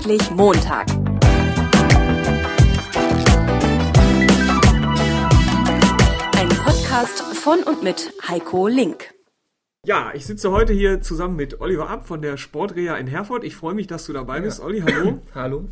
Endlich Montag. Ein Podcast von und mit Heiko Link. Ja, ich sitze heute hier zusammen mit Oliver Ab von der Sportreha in Herford. Ich freue mich, dass du dabei bist. Olli, hallo. Hallo.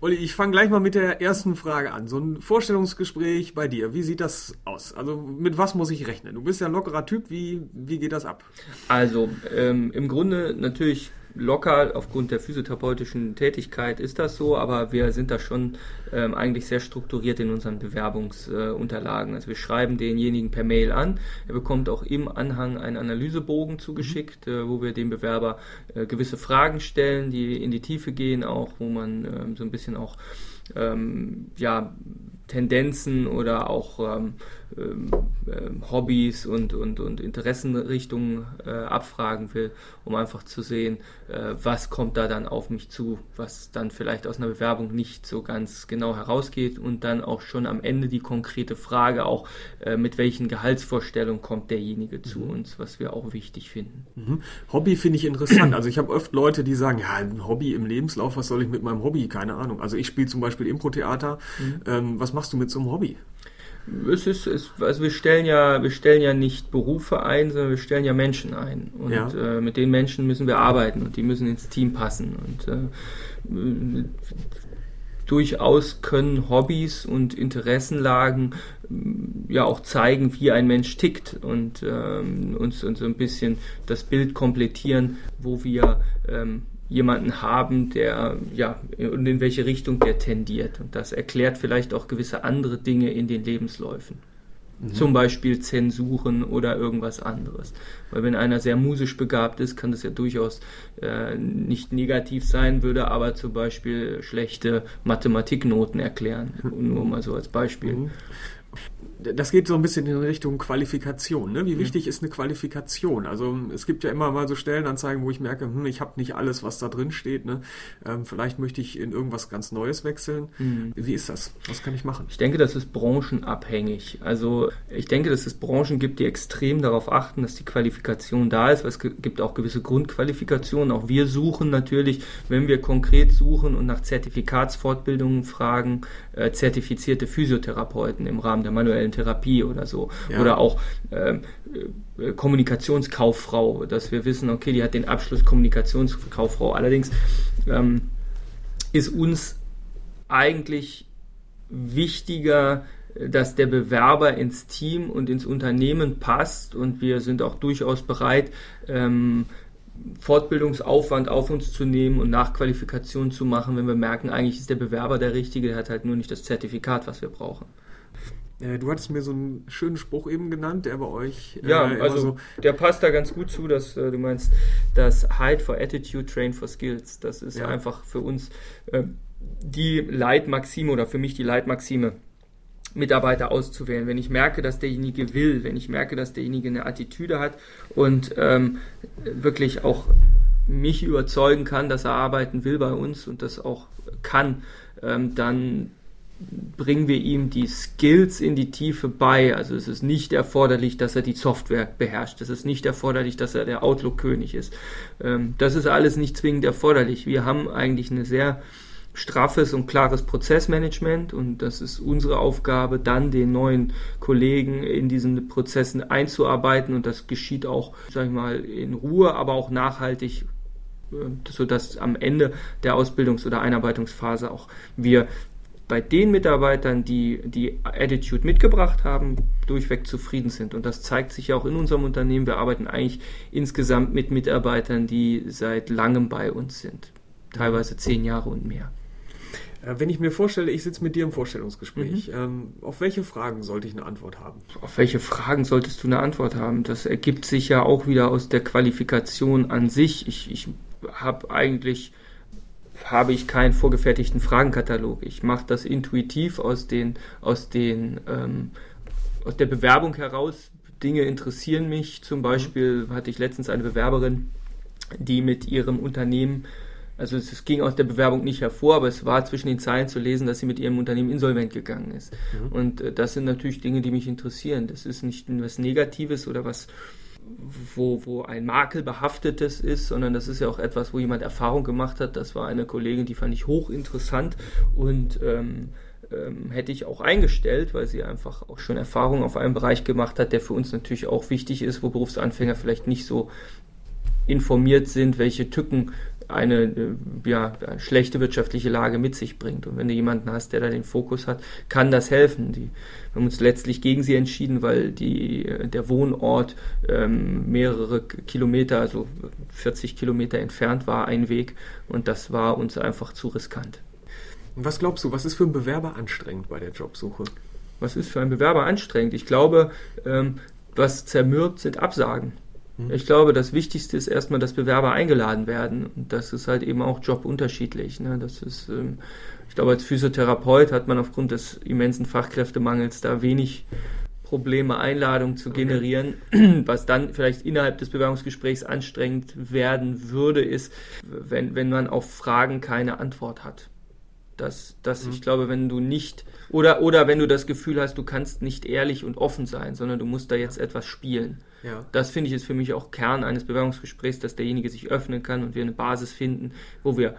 Olli, ich fange gleich mal mit der ersten Frage an. So ein Vorstellungsgespräch bei dir, wie sieht das aus? Also mit was muss ich rechnen? Du bist ja ein lockerer Typ, wie, wie geht das ab? Also ähm, im Grunde natürlich locker aufgrund der physiotherapeutischen Tätigkeit ist das so, aber wir sind da schon ähm, eigentlich sehr strukturiert in unseren Bewerbungsunterlagen. Äh, also wir schreiben denjenigen per Mail an. Er bekommt auch im Anhang einen Analysebogen zugeschickt, äh, wo wir dem Bewerber äh, gewisse Fragen stellen, die in die Tiefe gehen, auch wo man ähm, so ein bisschen auch ähm, ja, Tendenzen oder auch ähm, ähm, ähm, Hobbys und, und, und Interessenrichtungen äh, abfragen will, um einfach zu sehen, äh, was kommt da dann auf mich zu, was dann vielleicht aus einer Bewerbung nicht so ganz genau herausgeht und dann auch schon am Ende die konkrete Frage auch, äh, mit welchen Gehaltsvorstellungen kommt derjenige zu mhm. uns, was wir auch wichtig finden. Mhm. Hobby finde ich interessant. Also ich habe oft Leute, die sagen, ja, ein Hobby im Lebenslauf, was soll ich mit meinem Hobby? Keine Ahnung. Also ich spiele zum Beispiel Impro-Theater. Mhm. Ähm, was machst du mit so einem Hobby? Es ist, es, also wir stellen ja, wir stellen ja nicht Berufe ein, sondern wir stellen ja Menschen ein. Und ja. äh, mit den Menschen müssen wir arbeiten und die müssen ins Team passen. Und äh, durchaus können Hobbys und Interessenlagen äh, ja auch zeigen, wie ein Mensch tickt und ähm, uns, uns so ein bisschen das Bild komplettieren, wo wir ähm, jemanden haben, der ja und in welche Richtung der tendiert. Und das erklärt vielleicht auch gewisse andere Dinge in den Lebensläufen. Mhm. Zum Beispiel Zensuren oder irgendwas anderes. Weil wenn einer sehr musisch begabt ist, kann das ja durchaus äh, nicht negativ sein, würde aber zum Beispiel schlechte Mathematiknoten erklären. Nur mal so als Beispiel. Mhm das geht so ein bisschen in Richtung Qualifikation. Ne? Wie wichtig ja. ist eine Qualifikation? Also es gibt ja immer mal so Stellenanzeigen, wo ich merke, hm, ich habe nicht alles, was da drin steht. Ne? Ähm, vielleicht möchte ich in irgendwas ganz Neues wechseln. Mhm. Wie ist das? Was kann ich machen? Ich denke, das ist branchenabhängig. Also ich denke, dass es Branchen gibt, die extrem darauf achten, dass die Qualifikation da ist, weil es gibt auch gewisse Grundqualifikationen. Auch wir suchen natürlich, wenn wir konkret suchen und nach Zertifikatsfortbildungen fragen, äh, zertifizierte Physiotherapeuten im Rahmen der manuellen Therapie oder so. Ja. Oder auch ähm, äh, Kommunikationskauffrau, dass wir wissen, okay, die hat den Abschluss Kommunikationskauffrau. Allerdings ähm, ist uns eigentlich wichtiger, dass der Bewerber ins Team und ins Unternehmen passt und wir sind auch durchaus bereit, ähm, Fortbildungsaufwand auf uns zu nehmen und Nachqualifikation zu machen, wenn wir merken, eigentlich ist der Bewerber der Richtige, der hat halt nur nicht das Zertifikat, was wir brauchen. Äh, du hattest mir so einen schönen Spruch eben genannt, der bei euch. Äh, ja, also so der passt da ganz gut zu, dass äh, du meinst, das Hide for Attitude, Train for Skills. Das ist ja. einfach für uns äh, die Leitmaxime oder für mich die Leitmaxime. Mitarbeiter auszuwählen, wenn ich merke, dass derjenige will, wenn ich merke, dass derjenige eine Attitüde hat und ähm, wirklich auch mich überzeugen kann, dass er arbeiten will bei uns und das auch kann, ähm, dann bringen wir ihm die Skills in die Tiefe bei. Also es ist nicht erforderlich, dass er die Software beherrscht. Es ist nicht erforderlich, dass er der Outlook-König ist. Ähm, das ist alles nicht zwingend erforderlich. Wir haben eigentlich ein sehr straffes und klares Prozessmanagement und das ist unsere Aufgabe, dann den neuen Kollegen in diesen Prozessen einzuarbeiten und das geschieht auch, sag ich mal, in Ruhe, aber auch nachhaltig äh, sodass am Ende der Ausbildungs- oder Einarbeitungsphase auch wir bei den Mitarbeitern, die die Attitude mitgebracht haben, durchweg zufrieden sind. Und das zeigt sich ja auch in unserem Unternehmen. Wir arbeiten eigentlich insgesamt mit Mitarbeitern, die seit langem bei uns sind. Teilweise zehn Jahre und mehr. Äh, wenn ich mir vorstelle, ich sitze mit dir im Vorstellungsgespräch, mhm. ähm, auf welche Fragen sollte ich eine Antwort haben? Auf welche Fragen solltest du eine Antwort haben? Das ergibt sich ja auch wieder aus der Qualifikation an sich. Ich, ich habe eigentlich habe ich keinen vorgefertigten Fragenkatalog. Ich mache das intuitiv aus den, aus den, ähm, aus der Bewerbung heraus. Dinge interessieren mich. Zum Beispiel hatte ich letztens eine Bewerberin, die mit ihrem Unternehmen also es, es, ging aus der Bewerbung nicht hervor, aber es war zwischen den Zeilen zu lesen, dass sie mit ihrem Unternehmen insolvent gegangen ist. Mhm. Und äh, das sind natürlich Dinge, die mich interessieren. Das ist nicht was Negatives oder was wo, wo ein Makel behaftetes ist, sondern das ist ja auch etwas, wo jemand Erfahrung gemacht hat. Das war eine Kollegin, die fand ich hochinteressant und ähm, ähm, hätte ich auch eingestellt, weil sie einfach auch schon Erfahrung auf einem Bereich gemacht hat, der für uns natürlich auch wichtig ist, wo Berufsanfänger vielleicht nicht so informiert sind, welche Tücken eine, äh, ja, schlechte wirtschaftliche Lage mit sich bringt. Und wenn du jemanden hast, der da den Fokus hat, kann das helfen. Die, wir haben uns letztlich gegen sie entschieden, weil die, äh, der Wohnort ähm, mehrere Kilometer, also 40 Kilometer entfernt war, ein Weg. Und das war uns einfach zu riskant. Und was glaubst du, was ist für ein Bewerber anstrengend bei der Jobsuche? Was ist für ein Bewerber anstrengend? Ich glaube, ähm, was zermürbt, sind Absagen. Mhm. Ich glaube, das Wichtigste ist erstmal, dass Bewerber eingeladen werden. Und das ist halt eben auch jobunterschiedlich. Ne? Das ist, ähm, ich glaube, als Physiotherapeut hat man aufgrund des immensen Fachkräftemangels da wenig Probleme, Einladungen zu generieren. Okay. Was dann vielleicht innerhalb des Bewerbungsgesprächs anstrengend werden würde, ist, wenn, wenn man auf Fragen keine Antwort hat. Dass, dass mhm. ich glaube, wenn du nicht, oder, oder wenn du das Gefühl hast, du kannst nicht ehrlich und offen sein, sondern du musst da jetzt etwas spielen. Ja. Das finde ich ist für mich auch Kern eines Bewerbungsgesprächs, dass derjenige sich öffnen kann und wir eine Basis finden, wo wir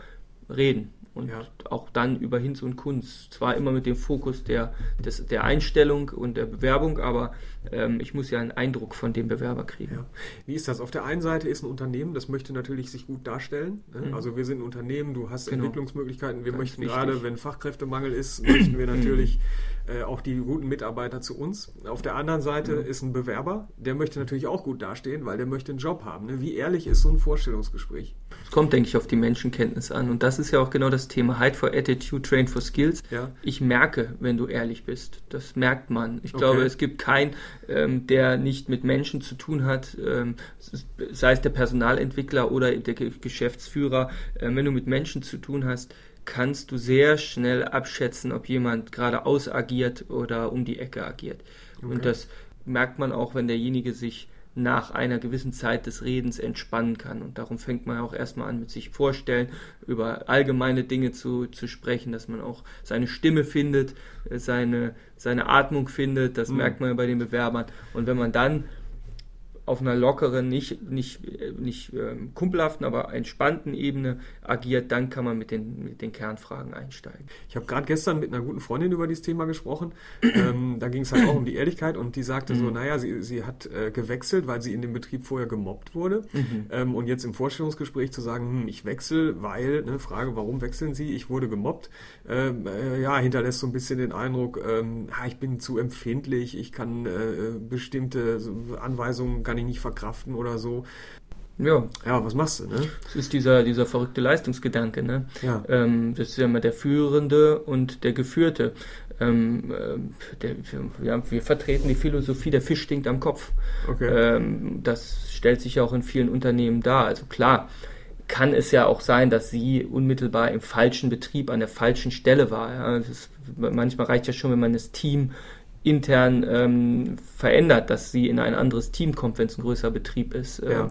reden und ja. auch dann über Hinz und Kunst. Zwar immer mit dem Fokus der, des, der Einstellung und der Bewerbung, aber ähm, ich muss ja einen Eindruck von dem Bewerber kriegen. Ja. Wie ist das? Auf der einen Seite ist ein Unternehmen, das möchte natürlich sich gut darstellen. Ne? Mhm. Also wir sind ein Unternehmen, du hast genau. Entwicklungsmöglichkeiten. Wir Ganz möchten wichtig. gerade, wenn Fachkräftemangel ist, möchten wir natürlich äh, auch die guten Mitarbeiter zu uns. Auf der anderen Seite mhm. ist ein Bewerber, der möchte natürlich auch gut dastehen, weil der möchte einen Job haben. Ne? Wie ehrlich ist so ein Vorstellungsgespräch? Kommt, denke ich, auf die Menschenkenntnis an. Und das ist ja auch genau das Thema Hide for Attitude, Train for Skills. Ja. Ich merke, wenn du ehrlich bist. Das merkt man. Ich okay. glaube, es gibt keinen, ähm, der nicht mit Menschen zu tun hat, ähm, sei es der Personalentwickler oder der Geschäftsführer. Ähm, wenn du mit Menschen zu tun hast, kannst du sehr schnell abschätzen, ob jemand geradeaus agiert oder um die Ecke agiert. Okay. Und das merkt man auch, wenn derjenige sich nach einer gewissen Zeit des Redens entspannen kann. Und darum fängt man auch erstmal an, mit sich vorstellen, über allgemeine Dinge zu, zu sprechen, dass man auch seine Stimme findet, seine, seine Atmung findet. Das mhm. merkt man bei den Bewerbern. Und wenn man dann auf einer lockeren, nicht, nicht, nicht ähm, kumpelhaften, aber entspannten Ebene agiert, dann kann man mit den, mit den Kernfragen einsteigen. Ich habe gerade gestern mit einer guten Freundin über dieses Thema gesprochen. ähm, da ging es halt auch um die Ehrlichkeit und die sagte mhm. so, naja, sie, sie hat äh, gewechselt, weil sie in dem Betrieb vorher gemobbt wurde. Mhm. Ähm, und jetzt im Vorstellungsgespräch zu sagen, hm, ich wechsle, weil, ne, Frage, warum wechseln Sie? Ich wurde gemobbt. Ähm, äh, ja, hinterlässt so ein bisschen den Eindruck, ähm, ich bin zu empfindlich, ich kann äh, bestimmte Anweisungen kann ich nicht verkraften oder so. Ja. Ja, was machst du, ne? Das ist dieser, dieser verrückte Leistungsgedanke, ne? Ja. Ähm, das ist ja immer der Führende und der Geführte. Ähm, äh, der, ja, wir vertreten die Philosophie, der Fisch stinkt am Kopf. Okay. Ähm, das stellt sich ja auch in vielen Unternehmen dar. Also klar, kann es ja auch sein, dass sie unmittelbar im falschen Betrieb an der falschen Stelle war. Ja? Ist, manchmal reicht ja schon, wenn man das Team intern ähm, verändert, dass sie in ein anderes Team kommt, wenn es ein größerer Betrieb ist. Ja. Ähm,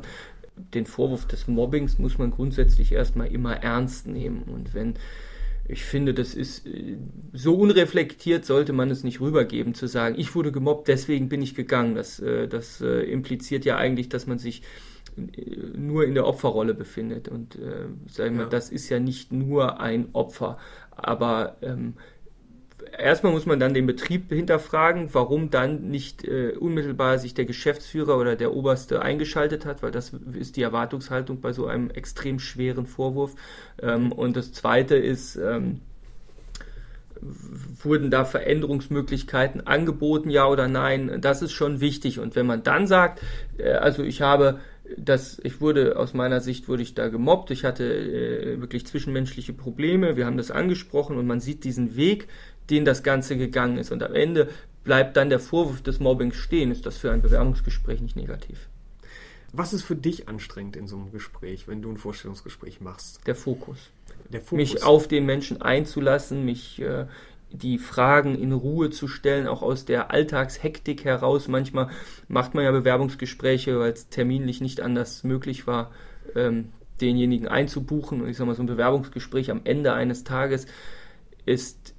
den Vorwurf des Mobbings muss man grundsätzlich erstmal immer ernst nehmen. Und wenn ich finde, das ist äh, so unreflektiert, sollte man es nicht rübergeben, zu sagen, ich wurde gemobbt, deswegen bin ich gegangen. Das, äh, das äh, impliziert ja eigentlich, dass man sich nur in der Opferrolle befindet. Und äh, sagen wir, ja. das ist ja nicht nur ein Opfer, aber ähm, erstmal muss man dann den Betrieb hinterfragen, warum dann nicht äh, unmittelbar sich der Geschäftsführer oder der Oberste eingeschaltet hat, weil das ist die Erwartungshaltung bei so einem extrem schweren Vorwurf. Ähm, und das Zweite ist, ähm, wurden da Veränderungsmöglichkeiten angeboten, ja oder nein? Das ist schon wichtig. Und wenn man dann sagt, äh, also ich habe das, ich wurde aus meiner Sicht wurde ich da gemobbt, ich hatte äh, wirklich zwischenmenschliche Probleme, wir haben das angesprochen und man sieht diesen Weg, den das Ganze gegangen ist. Und am Ende bleibt dann der Vorwurf des Mobbings stehen. Ist das für ein Bewerbungsgespräch nicht negativ? Was ist für dich anstrengend in so einem Gespräch, wenn du ein Vorstellungsgespräch machst? Der Fokus. Der Fokus. Mich auf den Menschen einzulassen, mich äh, die Fragen in Ruhe zu stellen, auch aus der Alltagshektik heraus. Manchmal macht man ja Bewerbungsgespräche, weil es terminlich nicht anders möglich war, ähm, denjenigen einzubuchen. Und ich sage mal, so ein Bewerbungsgespräch am Ende eines Tages ist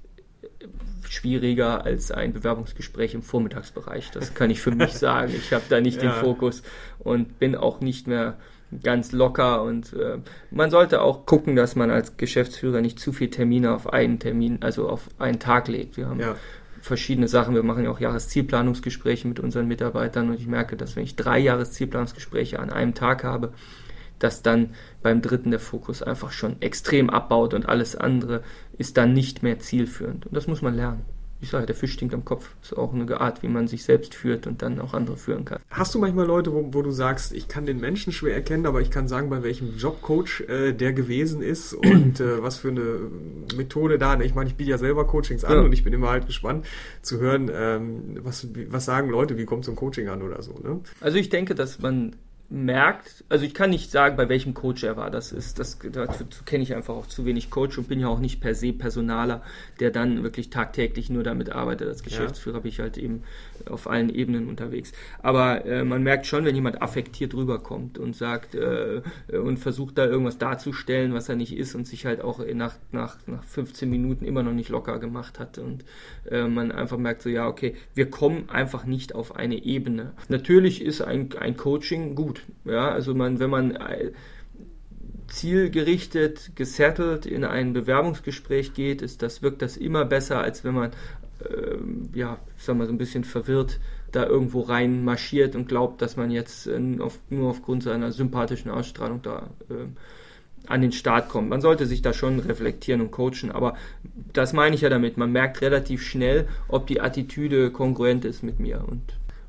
schwieriger als ein Bewerbungsgespräch im Vormittagsbereich. Das kann ich für mich sagen. Ich habe da nicht ja. den Fokus und bin auch nicht mehr ganz locker und äh, man sollte auch gucken, dass man als Geschäftsführer nicht zu viel Termine auf einen Termin, also auf einen Tag legt. Wir haben ja. verschiedene Sachen. Wir machen ja auch Jahreszielplanungsgespräche mit unseren Mitarbeitern und ich merke, dass wenn ich drei Jahreszielplanungsgespräche an einem Tag habe, dass dann beim dritten der Fokus einfach schon extrem abbaut und alles andere ist dann nicht mehr zielführend. Und das muss man lernen. Ich sage, der Fisch stinkt am Kopf. Das ist auch eine Art, wie man sich selbst führt und dann auch andere führen kann. Hast du manchmal Leute, wo, wo du sagst, ich kann den Menschen schwer erkennen, aber ich kann sagen, bei welchem Jobcoach äh, der gewesen ist und äh, was für eine Methode da. Ich meine, ich biete ja selber Coachings an ja. und ich bin immer halt gespannt zu hören, ähm, was, was sagen Leute, wie kommt so ein Coaching an oder so. Ne? Also ich denke, dass man merkt, also ich kann nicht sagen, bei welchem Coach er war. Das ist, das dazu kenne ich einfach auch zu wenig Coach und bin ja auch nicht per se Personaler, der dann wirklich tagtäglich nur damit arbeitet. Als Geschäftsführer ja. bin ich halt eben auf allen Ebenen unterwegs. Aber äh, man merkt schon, wenn jemand affektiert rüberkommt und sagt äh, und versucht da irgendwas darzustellen, was er nicht ist und sich halt auch nach, nach, nach 15 Minuten immer noch nicht locker gemacht hat und äh, man einfach merkt so, ja, okay, wir kommen einfach nicht auf eine Ebene. Natürlich ist ein, ein Coaching gut. Ja, also man, wenn man äh, zielgerichtet, gesettelt in ein Bewerbungsgespräch geht, ist das, wirkt das immer besser, als wenn man ähm, ja, ich sag mal, so ein bisschen verwirrt da irgendwo rein marschiert und glaubt, dass man jetzt äh, auf, nur aufgrund seiner sympathischen Ausstrahlung da äh, an den Start kommt. Man sollte sich da schon reflektieren und coachen, aber das meine ich ja damit. Man merkt relativ schnell, ob die Attitüde kongruent ist mit mir und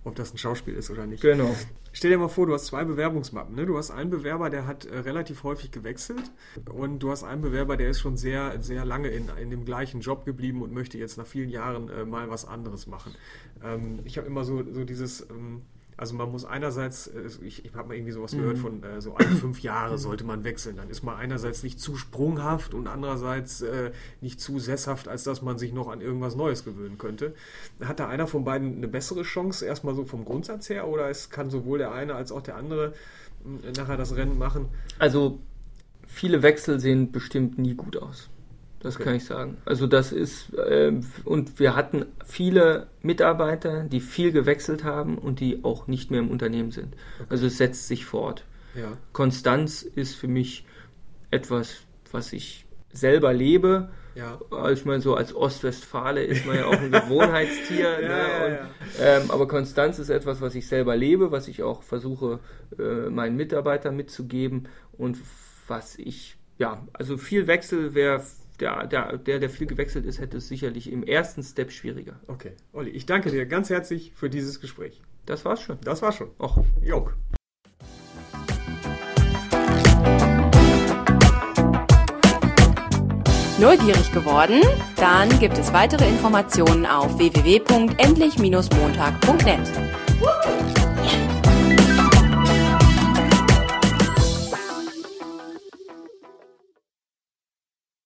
ob das ein Schauspiel ist oder nicht. Genau. Stell dir mal vor, du hast zwei Bewerbungsmappen. Ne? Du hast einen Bewerber, der hat äh, relativ häufig gewechselt und du hast einen Bewerber, der ist schon sehr, sehr lange in, in dem gleichen Job geblieben und möchte jetzt nach vielen Jahren äh, mal was anderes machen. Ähm, ich habe immer so, so dieses... Ähm, also man muss einerseits, äh, ich, ich habe mal irgendwie sowas mhm. gehört von äh, so alle fünf Jahre sollte man wechseln. Dann ist man einerseits nicht zu sprunghaft und andererseits äh, nicht zu sesshaft, als dass man sich noch an irgendwas Neues gewöhnen könnte. Hat da einer von beiden eine bessere Chance, erstmal so vom Grundsatz her, oder es kann sowohl der eine als auch der andere äh, nachher das Rennen machen? Also viele Wechsel sehen bestimmt nie gut aus. Das okay. kann ich sagen. Also das ist, äh, und wir hatten viele Mitarbeiter, die viel gewechselt haben und die auch nicht mehr im Unternehmen sind. Okay. Also es setzt sich fort. Ja. Konstanz ist für mich etwas, was ich selber lebe. Ja. Ich meine, so als Ostwestfale ist man ja auch ein Gewohnheitstier. ja, ne? und, ähm, aber Konstanz ist etwas, was ich selber lebe, was ich auch versuche, äh, meinen Mitarbeitern mitzugeben und was ich, ja, also viel Wechsel wäre der, der, der, der viel gewechselt ist, hätte es sicherlich im ersten Step schwieriger. Okay. Olli, ich danke dir ganz herzlich für dieses Gespräch. Das war's schon. Das war's schon. Och, Jok. Neugierig geworden? Dann gibt es weitere Informationen auf www.endlich-montag.net.